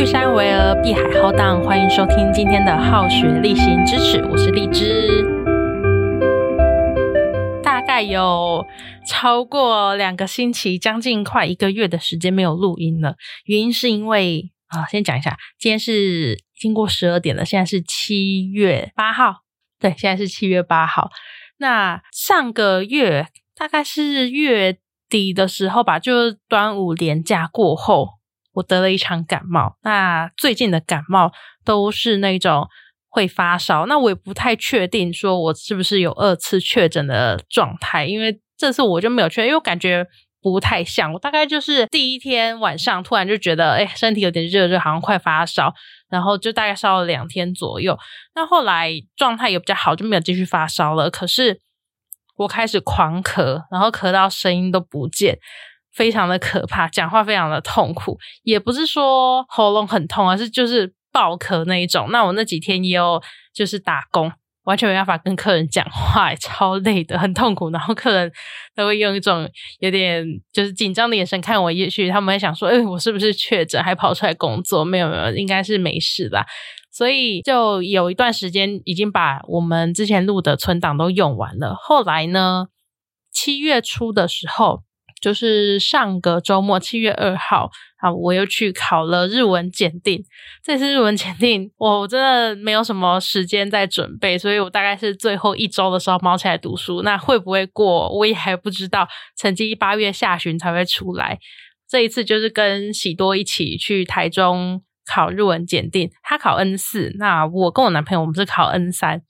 绿山巍峨碧海浩荡，欢迎收听今天的好学例行支持，我是荔枝。大概有超过两个星期，将近快一个月的时间没有录音了。原因是因为啊，先讲一下，今天是经过十二点了，现在是七月八号，对，现在是七月八号。那上个月大概是月底的时候吧，就端午连假过后。我得了一场感冒，那最近的感冒都是那种会发烧，那我也不太确定说我是不是有二次确诊的状态，因为这次我就没有确认，因为我感觉不太像，我大概就是第一天晚上突然就觉得，哎，身体有点热热，好像快发烧，然后就大概烧了两天左右，那后来状态也比较好，就没有继续发烧了，可是我开始狂咳，然后咳到声音都不见。非常的可怕，讲话非常的痛苦，也不是说喉咙很痛，而是就是爆咳那一种。那我那几天也有就是打工，完全没办法跟客人讲话，超累的，很痛苦。然后客人都会用一种有点就是紧张的眼神看我，也许他们会想说：“哎，我是不是确诊？还跑出来工作？”没有没有，应该是没事吧。所以就有一段时间已经把我们之前录的存档都用完了。后来呢，七月初的时候。就是上个周末七月二号啊，我又去考了日文检定。这次日文检定，我真的没有什么时间在准备，所以我大概是最后一周的时候猫起来读书。那会不会过，我也还不知道。成绩八月下旬才会出来。这一次就是跟喜多一起去台中考日文检定，他考 N 四，那我跟我男朋友我们是考 N 三。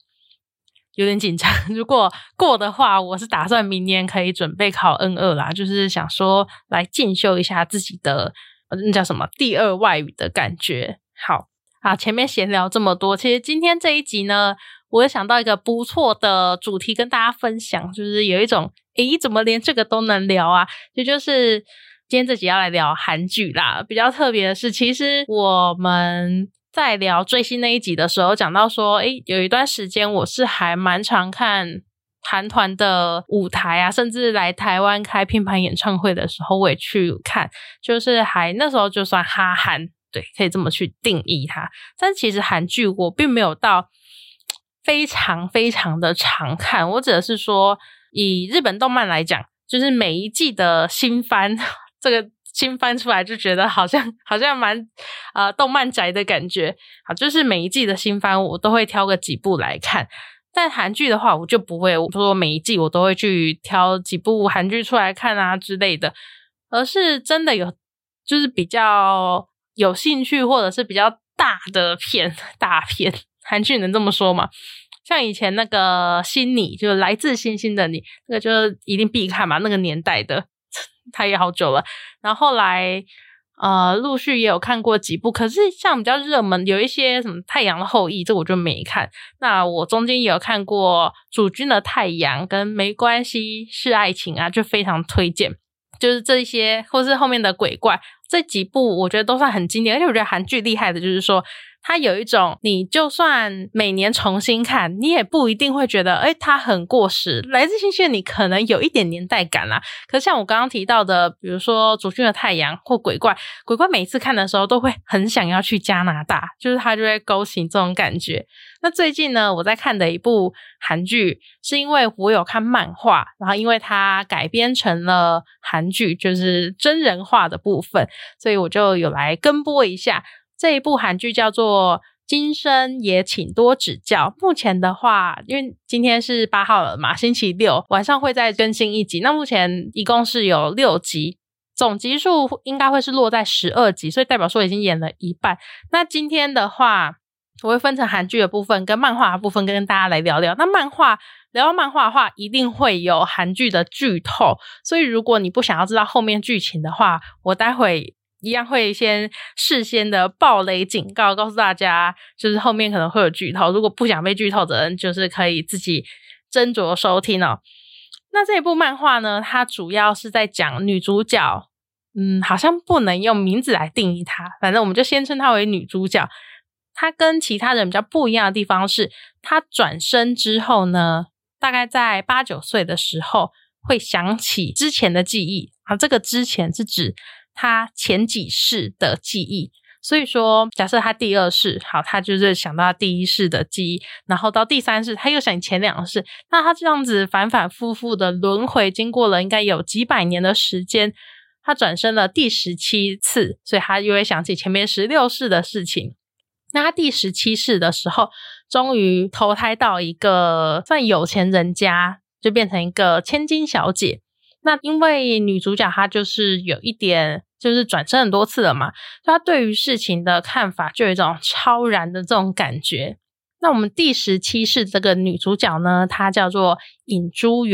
有点紧张，如果过的话，我是打算明年可以准备考 N 二啦，就是想说来进修一下自己的那叫什么第二外语的感觉。好啊，前面闲聊这么多，其实今天这一集呢，我也想到一个不错的主题跟大家分享，就是有一种诶，怎么连这个都能聊啊？也就是今天这集要来聊韩剧啦。比较特别的是，其实我们。在聊最新那一集的时候，讲到说，诶，有一段时间我是还蛮常看韩团的舞台啊，甚至来台湾开拼盘演唱会的时候，我也去看，就是还那时候就算哈韩，对，可以这么去定义它。但其实韩剧我并没有到非常非常的常看，我指的是说，以日本动漫来讲，就是每一季的新番 这个。新翻出来就觉得好像好像蛮呃动漫宅的感觉，好，就是每一季的新番我都会挑个几部来看，但韩剧的话我就不会，我说每一季我都会去挑几部韩剧出来看啊之类的，而是真的有就是比较有兴趣或者是比较大的片大片韩剧能这么说吗？像以前那个新你，就是来自星星的你，那个就是一定必看嘛，那个年代的。他也好久了，然后来呃陆续也有看过几部，可是像比较热门有一些什么《太阳的后裔》，这我就没看。那我中间也有看过《主君的太阳》跟《没关系是爱情》啊，就非常推荐。就是这些，或是后面的鬼怪这几部，我觉得都算很经典。而且我觉得韩剧厉害的就是说。它有一种，你就算每年重新看，你也不一定会觉得，哎，它很过时。来自星星的，你可能有一点年代感啦。可是像我刚刚提到的，比如说《主君的太阳》或《鬼怪》，鬼怪每次看的时候都会很想要去加拿大，就是它就会勾起这种感觉。那最近呢，我在看的一部韩剧，是因为我有看漫画，然后因为它改编成了韩剧，就是真人化的部分，所以我就有来跟播一下。这一部韩剧叫做《今生也请多指教》。目前的话，因为今天是八号了嘛，星期六晚上会再更新一集。那目前一共是有六集，总集数应该会是落在十二集，所以代表说已经演了一半。那今天的话，我会分成韩剧的部分跟漫画的部分，跟大家来聊聊。那漫画聊到漫画的话，一定会有韩剧的剧透，所以如果你不想要知道后面剧情的话，我待会。一样会先事先的暴雷警告，告诉大家，就是后面可能会有剧透。如果不想被剧透的人，就是可以自己斟酌收听哦。那这一部漫画呢，它主要是在讲女主角，嗯，好像不能用名字来定义她，反正我们就先称她为女主角。他跟其他人比较不一样的地方是，他转身之后呢，大概在八九岁的时候，会想起之前的记忆。啊，这个之前是指。他前几世的记忆，所以说，假设他第二世好，他就是想到第一世的记忆，然后到第三世他又想前两世，那他这样子反反复复的轮回，经过了应该有几百年的时间，他转生了第十七次，所以他又会想起前面十六世的事情。那他第十七世的时候，终于投胎到一个算有钱人家，就变成一个千金小姐。那因为女主角她就是有一点。就是转身很多次了嘛，她对于事情的看法就有一种超然的这种感觉。那我们第十七世这个女主角呢，她叫做尹珠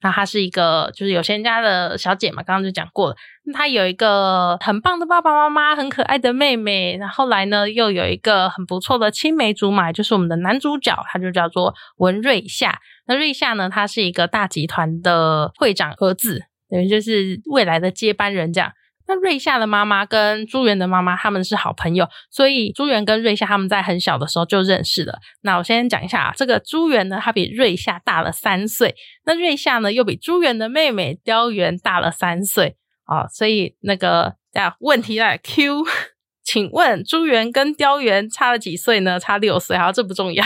那她是一个就是有钱家的小姐嘛，刚刚就讲过了。她有一个很棒的爸爸妈妈，很可爱的妹妹，那后来呢又有一个很不错的青梅竹马，就是我们的男主角，他就叫做文瑞夏。那瑞夏呢，他是一个大集团的会长儿子，等于就是未来的接班人这样。那瑞夏的妈妈跟朱元的妈妈他们是好朋友，所以朱元跟瑞夏他们在很小的时候就认识了。那我先讲一下啊，这个朱元呢，他比瑞夏大了三岁，那瑞夏呢又比朱元的妹妹雕元大了三岁啊，所以那个啊问题来 Q，请问朱元跟雕元差了几岁呢？差六岁，好，这不重要。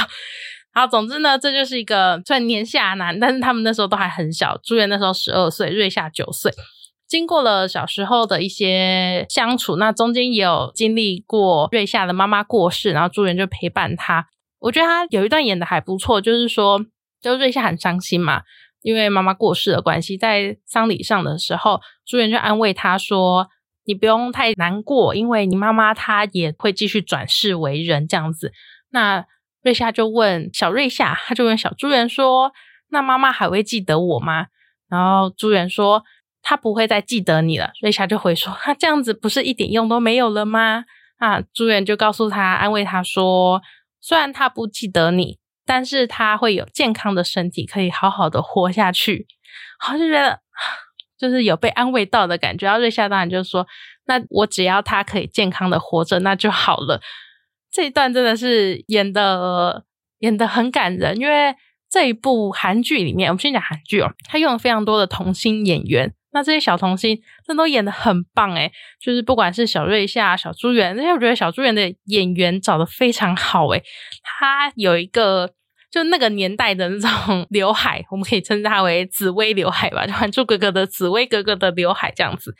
好，总之呢，这就是一个算年下男，但是他们那时候都还很小，朱元那时候十二岁，瑞夏九岁。经过了小时候的一些相处，那中间也有经历过瑞夏的妈妈过世，然后朱元就陪伴他。我觉得他有一段演的还不错，就是说，就瑞夏很伤心嘛，因为妈妈过世的关系，在丧礼上的时候，朱元就安慰他说：“你不用太难过，因为你妈妈她也会继续转世为人这样子。”那瑞夏就问小瑞夏，他就问小朱元说：“那妈妈还会记得我吗？”然后朱元说。他不会再记得你了，瑞霞就回说：“他这样子不是一点用都没有了吗？”啊，朱元就告诉他，安慰他说：“虽然他不记得你，但是他会有健康的身体，可以好好的活下去。”好，就觉得就是有被安慰到的感觉。然后瑞夏当然就说：“那我只要他可以健康的活着，那就好了。”这一段真的是演的演的很感人，因为这一部韩剧里面，我们先讲韩剧哦，他用了非常多的童星演员。那这些小童星真都演的很棒诶就是不管是小瑞夏、小朱元，那些我觉得小朱元的演员找的非常好诶他有一个就那个年代的那种 刘海，我们可以称它为紫薇刘海吧，就还珠格格的紫薇格格的刘海这样子。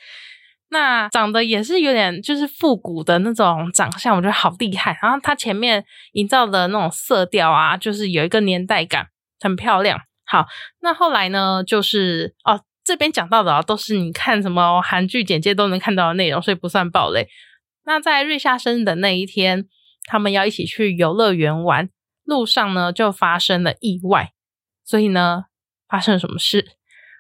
那长得也是有点就是复古的那种长相，我觉得好厉害。然后他前面营造的那种色调啊，就是有一个年代感，很漂亮。好，那后来呢，就是哦。这边讲到的啊，都是你看什么韩剧简介都能看到的内容，所以不算暴雷。那在瑞夏生日的那一天，他们要一起去游乐园玩，路上呢就发生了意外。所以呢，发生了什么事？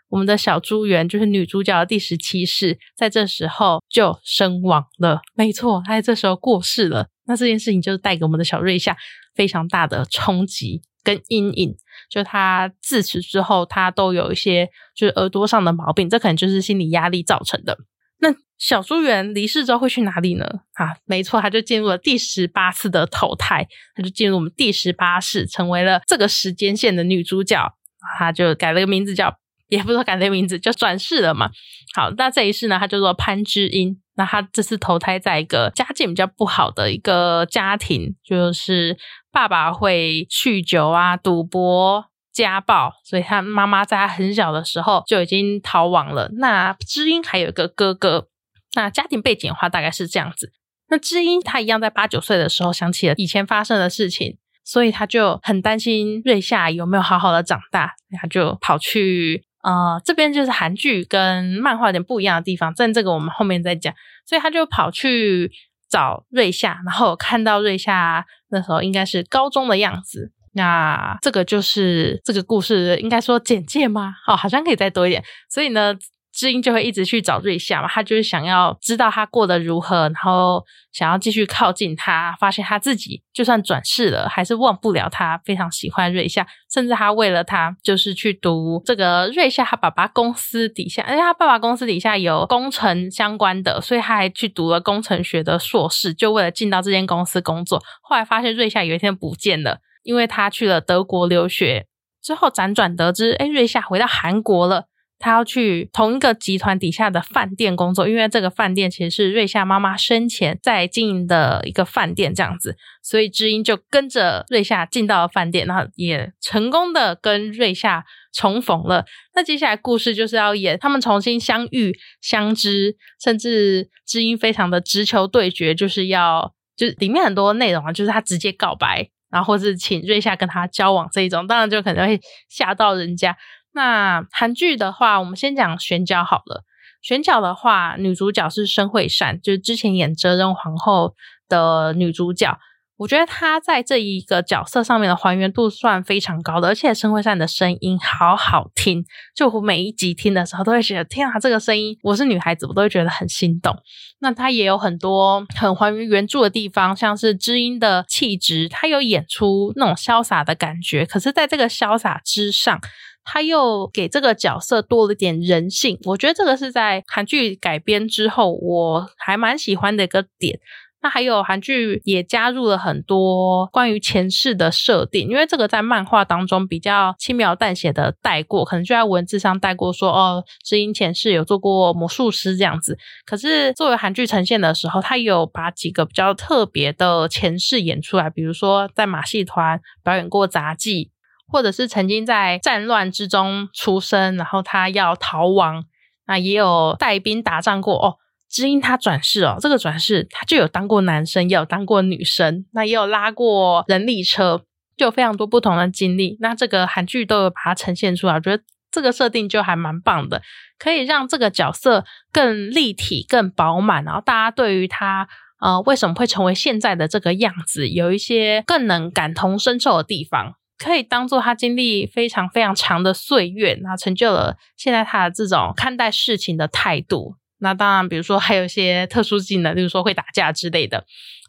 我们的小朱元就是女主角的第十七世，在这时候就身亡了。没错，她在这时候过世了。那这件事情就是带给我们的小瑞夏非常大的冲击。跟阴影，就他自此之后，他都有一些就是耳朵上的毛病，这可能就是心理压力造成的。那小朱元离世之后会去哪里呢？啊，没错，他就进入了第十八次的投胎，他就进入我们第十八世，成为了这个时间线的女主角。他就改了个名字叫，也不是说改了个名字，就转世了嘛。好，那这一世呢，他叫做潘之音。那他这次投胎在一个家境比较不好的一个家庭，就是爸爸会酗酒啊、赌博、家暴，所以他妈妈在他很小的时候就已经逃亡了。那知音还有一个哥哥，那家庭背景的话大概是这样子。那知音他一样在八九岁的时候想起了以前发生的事情，所以他就很担心瑞夏有没有好好的长大，他就跑去。啊，这边就是韩剧跟漫画有点不一样的地方，但这个我们后面再讲。所以他就跑去找瑞夏，然后看到瑞夏那时候应该是高中的样子。那这个就是这个故事应该说简介吗？哦，好像可以再多一点。所以呢。知音就会一直去找瑞夏嘛，他就是想要知道他过得如何，然后想要继续靠近他，发现他自己就算转世了，还是忘不了他，非常喜欢瑞夏，甚至他为了他，就是去读这个瑞夏他爸爸公司底下，因为他爸爸公司底下有工程相关的，所以他还去读了工程学的硕士，就为了进到这间公司工作。后来发现瑞夏有一天不见了，因为他去了德国留学之后，辗转得知，哎，瑞夏回到韩国了。他要去同一个集团底下的饭店工作，因为这个饭店其实是瑞夏妈妈生前在经营的一个饭店，这样子，所以知音就跟着瑞夏进到了饭店，然后也成功的跟瑞夏重逢了。那接下来故事就是要演他们重新相遇、相知，甚至知音非常的直球对决，就是要就是里面很多内容啊，就是他直接告白。然后或是请瑞夏跟他交往这一种，当然就可能会吓到人家。那韩剧的话，我们先讲选角好了。选角的话，女主角是申惠善，就是之前演《哲人皇后》的女主角。我觉得她在这一个角色上面的还原度算非常高的，而且申惠善的声音好好听，就我每一集听的时候都会觉得，天啊，这个声音，我是女孩子，我都会觉得很心动。那她也有很多很还原原著的地方，像是知音的气质，她有演出那种潇洒的感觉，可是在这个潇洒之上，他又给这个角色多了点人性。我觉得这个是在韩剧改编之后，我还蛮喜欢的一个点。那还有韩剧也加入了很多关于前世的设定，因为这个在漫画当中比较轻描淡写的带过，可能就在文字上带过说哦，知音前世有做过魔术师这样子。可是作为韩剧呈现的时候，他有把几个比较特别的前世演出来，比如说在马戏团表演过杂技，或者是曾经在战乱之中出生，然后他要逃亡，那也有带兵打仗过哦。知音他转世哦，这个转世他就有当过男生，也有当过女生，那也有拉过人力车，就有非常多不同的经历。那这个韩剧都有把它呈现出来，我觉得这个设定就还蛮棒的，可以让这个角色更立体、更饱满，然后大家对于他呃为什么会成为现在的这个样子，有一些更能感同身受的地方，可以当做他经历非常非常长的岁月，然后成就了现在他的这种看待事情的态度。那当然，比如说还有一些特殊技能，例如说会打架之类的，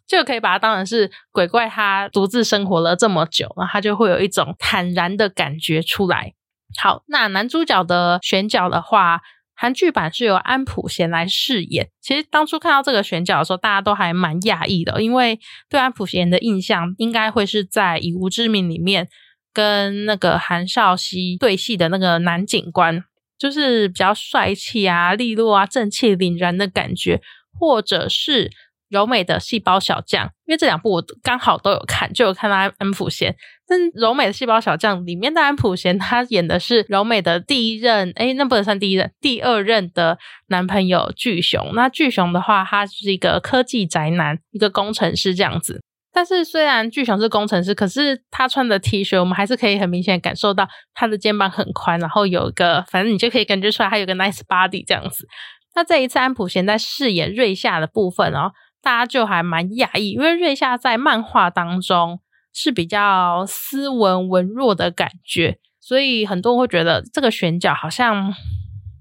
就可以把它当成是鬼怪。他独自生活了这么久，那他就会有一种坦然的感觉出来。好，那男主角的选角的话，韩剧版是由安普贤来饰演。其实当初看到这个选角的时候，大家都还蛮讶异的，因为对安普贤的印象应该会是在《以无之名》里面跟那个韩少熙对戏的那个男警官。就是比较帅气啊、利落啊、正气凛然的感觉，或者是柔美的细胞小将，因为这两部我刚好都有看，就有看到安普贤。但柔美的细胞小将里面的安普贤，他演的是柔美的第一任，哎，那不能算第一任，第二任的男朋友巨雄。那巨雄的话，他是一个科技宅男，一个工程师这样子。但是虽然巨雄是工程师，可是他穿的 T 恤，我们还是可以很明显感受到他的肩膀很宽，然后有一个，反正你就可以感觉出来他有个 nice body 这样子。那这一次安普贤在饰演瑞夏的部分哦，大家就还蛮讶异，因为瑞夏在漫画当中是比较斯文文弱的感觉，所以很多人会觉得这个选角好像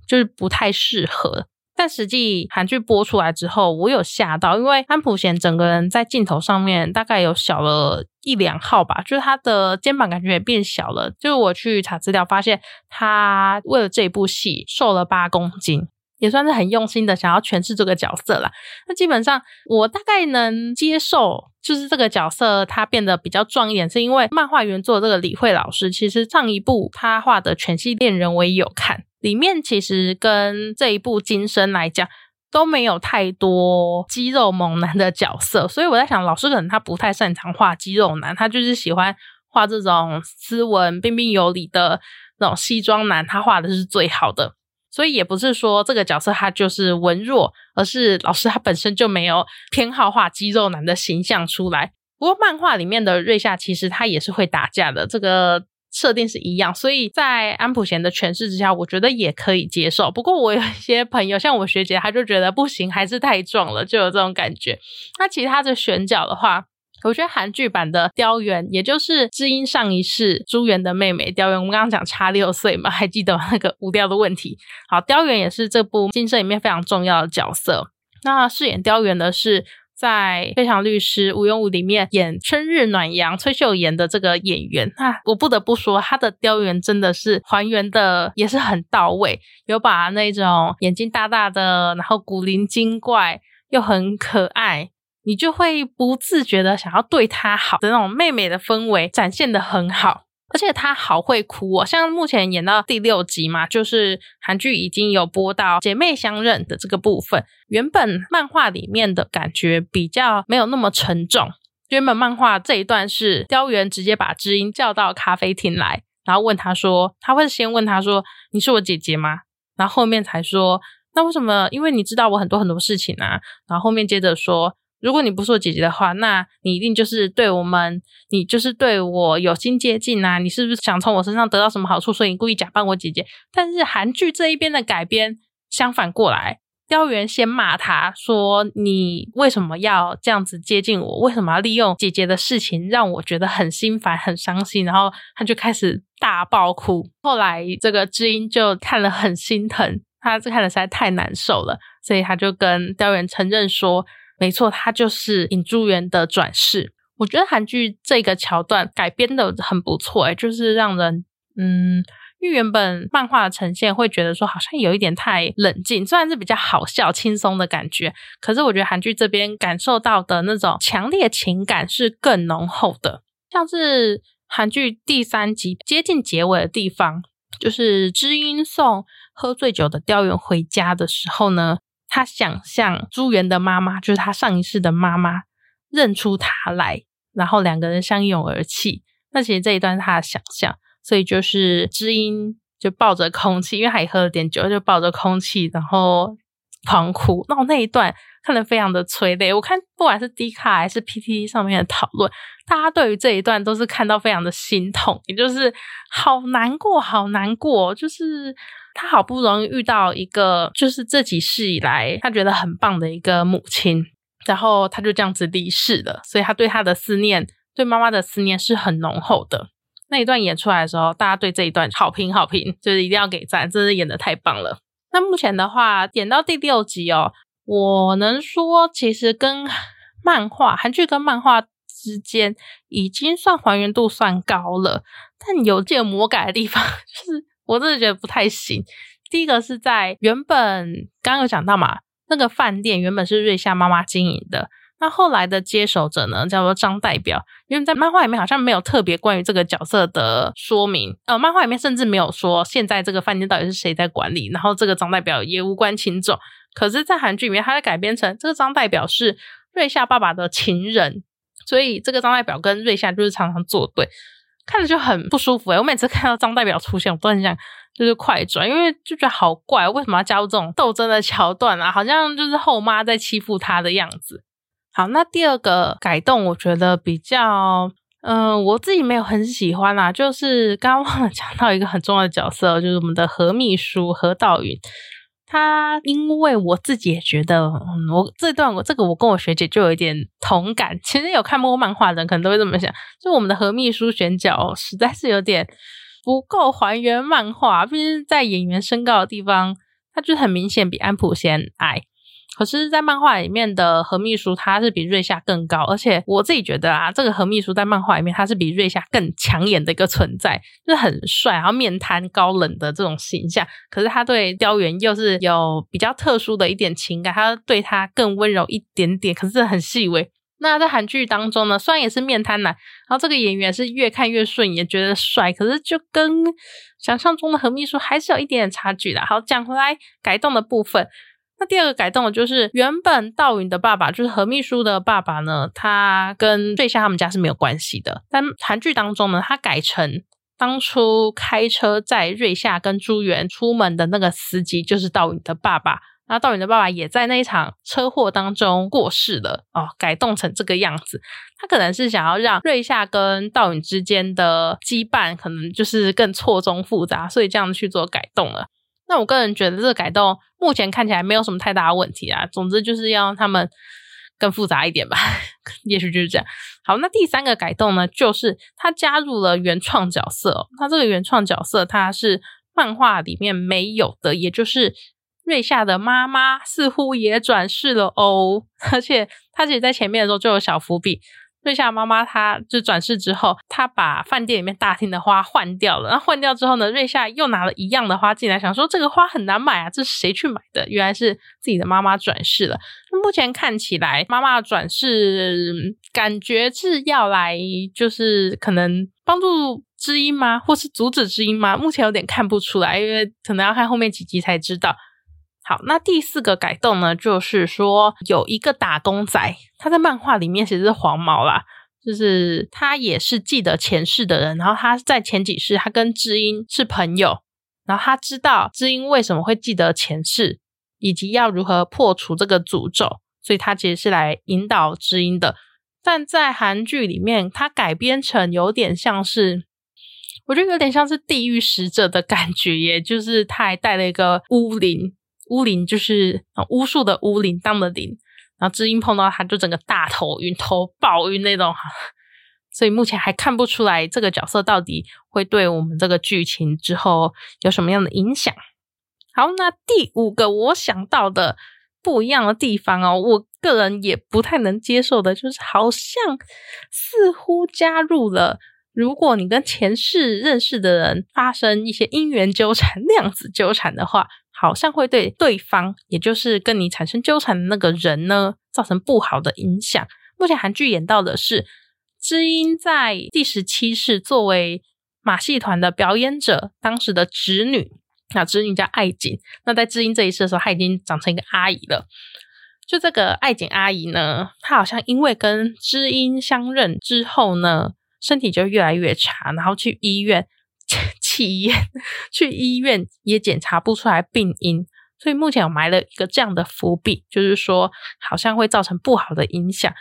就是不太适合。但实际韩剧播出来之后，我有吓到，因为安普贤整个人在镜头上面大概有小了一两号吧，就是他的肩膀感觉也变小了。就是我去查资料发现，他为了这部戏瘦了八公斤，也算是很用心的想要诠释这个角色啦。那基本上我大概能接受，就是这个角色他变得比较壮一点，是因为漫画原作这个李慧老师，其实上一部他画的《全系恋人》我也有看。里面其实跟这一部《今生》来讲都没有太多肌肉猛男的角色，所以我在想，老师可能他不太擅长画肌肉男，他就是喜欢画这种斯文、彬彬有礼的那种西装男，他画的是最好的。所以也不是说这个角色他就是文弱，而是老师他本身就没有偏好画肌肉男的形象出来。不过漫画里面的瑞夏其实他也是会打架的，这个。设定是一样，所以在安普贤的诠释之下，我觉得也可以接受。不过我有一些朋友，像我学姐，她就觉得不行，还是太壮了，就有这种感觉。那其他的选角的话，我觉得韩剧版的雕原，也就是知音上一世朱元的妹妹雕原，我们刚刚讲差六岁嘛，还记得那个无雕的问题。好，雕原也是这部《金生》里面非常重要的角色。那饰演雕原的是。在《非常律师吴永武》里面演春日暖阳崔秀妍的这个演员，那我不得不说，他的雕原真的是还原的也是很到位，有把那种眼睛大大的，然后古灵精怪又很可爱，你就会不自觉的想要对她好的那种妹妹的氛围展现的很好。而且他好会哭哦，像目前演到第六集嘛，就是韩剧已经有播到姐妹相认的这个部分。原本漫画里面的感觉比较没有那么沉重。原本漫画这一段是雕原直接把知音叫到咖啡厅来，然后问他说：“他会先问他说你是我姐姐吗？”然后后面才说：“那为什么？因为你知道我很多很多事情啊。”然后后面接着说。如果你不是我姐姐的话，那你一定就是对我们，你就是对我有心接近啊！你是不是想从我身上得到什么好处，所以你故意假扮我姐姐？但是韩剧这一边的改编相反过来，雕原先骂他说：“你为什么要这样子接近我？为什么要利用姐姐的事情让我觉得很心烦、很伤心？”然后他就开始大爆哭。后来这个知音就看了很心疼，他这看的实在太难受了，所以他就跟雕原承认说。没错，他就是尹珠元的转世。我觉得韩剧这个桥段改编的很不错，哎，就是让人嗯，因为原本漫画的呈现会觉得说好像有一点太冷静，虽然是比较好笑、轻松的感觉，可是我觉得韩剧这边感受到的那种强烈情感是更浓厚的。像是韩剧第三集接近结尾的地方，就是知音送喝醉酒的雕原回家的时候呢。他想象朱元的妈妈就是他上一世的妈妈认出他来，然后两个人相拥而泣。那其实这一段是他的想象，所以就是知音就抱着空气，因为他也喝了点酒，就抱着空气，然后狂哭。那我那一段看得非常的催泪。我看不管是 D 卡还是 PTT 上面的讨论，大家对于这一段都是看到非常的心痛，也就是好难过，好难过，就是。他好不容易遇到一个，就是这几世以来他觉得很棒的一个母亲，然后他就这样子离世了，所以他对他的思念，对妈妈的思念是很浓厚的。那一段演出来的时候，大家对这一段好评好评，就是一定要给赞，真是演的太棒了。那目前的话，演到第六集哦，我能说其实跟漫画韩剧跟漫画之间已经算还原度算高了，但有件魔改的地方 就是。我真的觉得不太行。第一个是在原本刚刚有讲到嘛，那个饭店原本是瑞夏妈妈经营的，那后来的接手者呢叫做张代表，因为在漫画里面好像没有特别关于这个角色的说明，呃，漫画里面甚至没有说现在这个饭店到底是谁在管理，然后这个张代表也无关轻重。可是，在韩剧里面，他在改编成这个张代表是瑞夏爸爸的情人，所以这个张代表跟瑞夏就是常常作对。看着就很不舒服哎！我每次看到张代表出现，我都很想就是快转，因为就觉得好怪，为什么要加入这种斗争的桥段啊？好像就是后妈在欺负他的样子。好，那第二个改动，我觉得比较，嗯，我自己没有很喜欢啊，就是刚刚忘了讲到一个很重要的角色，就是我们的何秘书何道允。他因为我自己也觉得，我这段我这个我跟我学姐就有一点同感。其实有看过漫画的人可能都会这么想，就我们的何秘书选角实在是有点不够还原漫画，毕竟在演员身高的地方，他就很明显比安普贤矮。可是，在漫画里面的何秘书，他是比瑞夏更高，而且我自己觉得啊，这个何秘书在漫画里面，他是比瑞夏更抢眼的一个存在，就是很帅，然后面瘫高冷的这种形象。可是他对雕原又是有比较特殊的一点情感，他对他更温柔一点点，可是很细微。那在韩剧当中呢，虽然也是面瘫男，然后这个演员是越看越顺眼，觉得帅，可是就跟想象中的何秘书还是有一点点差距的。好，讲回来改动的部分。那第二个改动的就是，原本道允的爸爸就是何秘书的爸爸呢，他跟瑞夏他们家是没有关系的。但韩剧当中呢，他改成当初开车载瑞夏跟朱元出门的那个司机就是道允的爸爸。那道允的爸爸也在那一场车祸当中过世了哦，改动成这个样子。他可能是想要让瑞夏跟道允之间的羁绊可能就是更错综复杂，所以这样去做改动了。那我个人觉得这个改动目前看起来没有什么太大的问题啊。总之就是要让他们更复杂一点吧，也许就是这样。好，那第三个改动呢，就是他加入了原创角色。他这个原创角色他是漫画里面没有的，也就是瑞夏的妈妈似乎也转世了哦。而且他其实在前面的时候就有小伏笔。瑞夏妈妈，她就转世之后，她把饭店里面大厅的花换掉了。然后换掉之后呢，瑞夏又拿了一样的花进来，想说这个花很难买啊，这是谁去买的？原来是自己的妈妈转世了。目前看起来，妈妈转世感觉是要来，就是可能帮助知音吗？或是阻止知音吗？目前有点看不出来，因为可能要看后面几集才知道。好，那第四个改动呢，就是说有一个打工仔，他在漫画里面其实是黄毛啦，就是他也是记得前世的人，然后他在前几世他跟知音是朋友，然后他知道知音为什么会记得前世，以及要如何破除这个诅咒，所以他其实是来引导知音的。但在韩剧里面，它改编成有点像是，我觉得有点像是地狱使者的感觉，也就是他还带了一个巫灵，巫灵就是巫术的巫灵当的灵，然后知音碰到他就整个大头晕、头爆晕那种，所以目前还看不出来这个角色到底会对我们这个剧情之后有什么样的影响。好，那第五个我想到的。不一样的地方哦，我个人也不太能接受的，就是好像似乎加入了，如果你跟前世认识的人发生一些姻缘纠缠、量子纠缠的话，好像会对对方，也就是跟你产生纠缠的那个人呢，造成不好的影响。目前韩剧演到的是，知音在第十七世作为马戏团的表演者，当时的侄女。那侄女叫爱景，那在知音这一世的时候，她已经长成一个阿姨了。就这个爱景阿姨呢，她好像因为跟知音相认之后呢，身体就越来越差，然后去医院弃医院，去医院也检查不出来病因，所以目前我埋了一个这样的伏笔，就是说好像会造成不好的影响。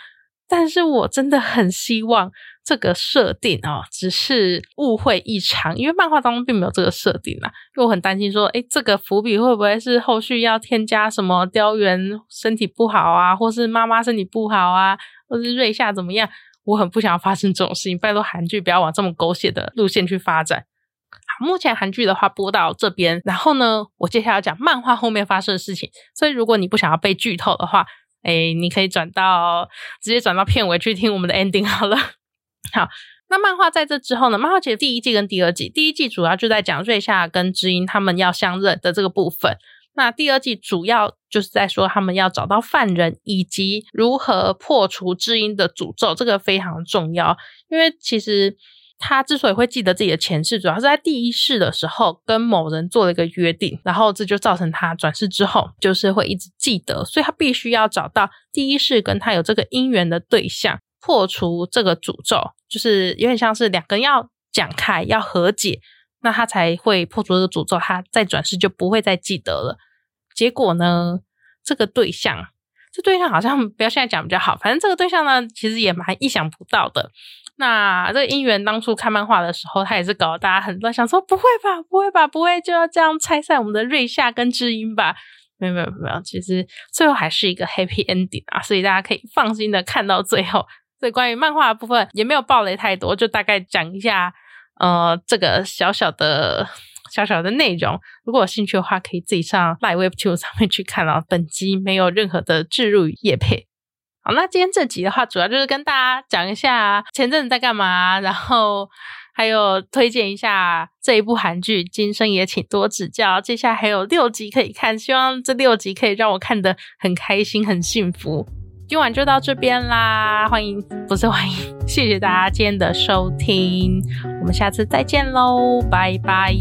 但是我真的很希望这个设定哦，只是误会一场，因为漫画当中并没有这个设定啊。因为我很担心说，诶这个伏笔会不会是后续要添加什么雕原身体不好啊，或是妈妈身体不好啊，或是瑞夏怎么样？我很不想要发生这种事情。拜托韩剧不要往这么狗血的路线去发展。目前韩剧的话播到这边，然后呢，我接下来要讲漫画后面发生的事情。所以如果你不想要被剧透的话，哎，你可以转到直接转到片尾去听我们的 ending 好了。好，那漫画在这之后呢？漫画其实第一季跟第二季，第一季主要就在讲瑞夏跟知音他们要相认的这个部分。那第二季主要就是在说他们要找到犯人以及如何破除知音的诅咒，这个非常重要，因为其实。他之所以会记得自己的前世，主要是在第一世的时候跟某人做了一个约定，然后这就造成他转世之后就是会一直记得，所以他必须要找到第一世跟他有这个姻缘的对象，破除这个诅咒，就是有点像是两个人要讲开、要和解，那他才会破除这个诅咒，他再转世就不会再记得了。结果呢，这个对象，这对象好像不要现在讲比较好，反正这个对象呢，其实也蛮意想不到的。那这个姻缘当初看漫画的时候，他也是搞得大家很乱，想说不会吧，不会吧，不会就要这样拆散我们的瑞夏跟知音吧？没有没有没有，其实最后还是一个 happy ending 啊，所以大家可以放心的看到最后。所以关于漫画的部分也没有暴雷太多，就大概讲一下呃这个小小的小小的内容。如果有兴趣的话，可以自己上 Live Web Two 上面去看啊。本集没有任何的置入与叶配。好，那今天这集的话，主要就是跟大家讲一下前阵子在干嘛，然后还有推荐一下这一部韩剧《今生也请多指教》。接下来还有六集可以看，希望这六集可以让我看得很开心、很幸福。今晚就到这边啦，欢迎不是欢迎，谢谢大家今天的收听，我们下次再见喽，拜拜。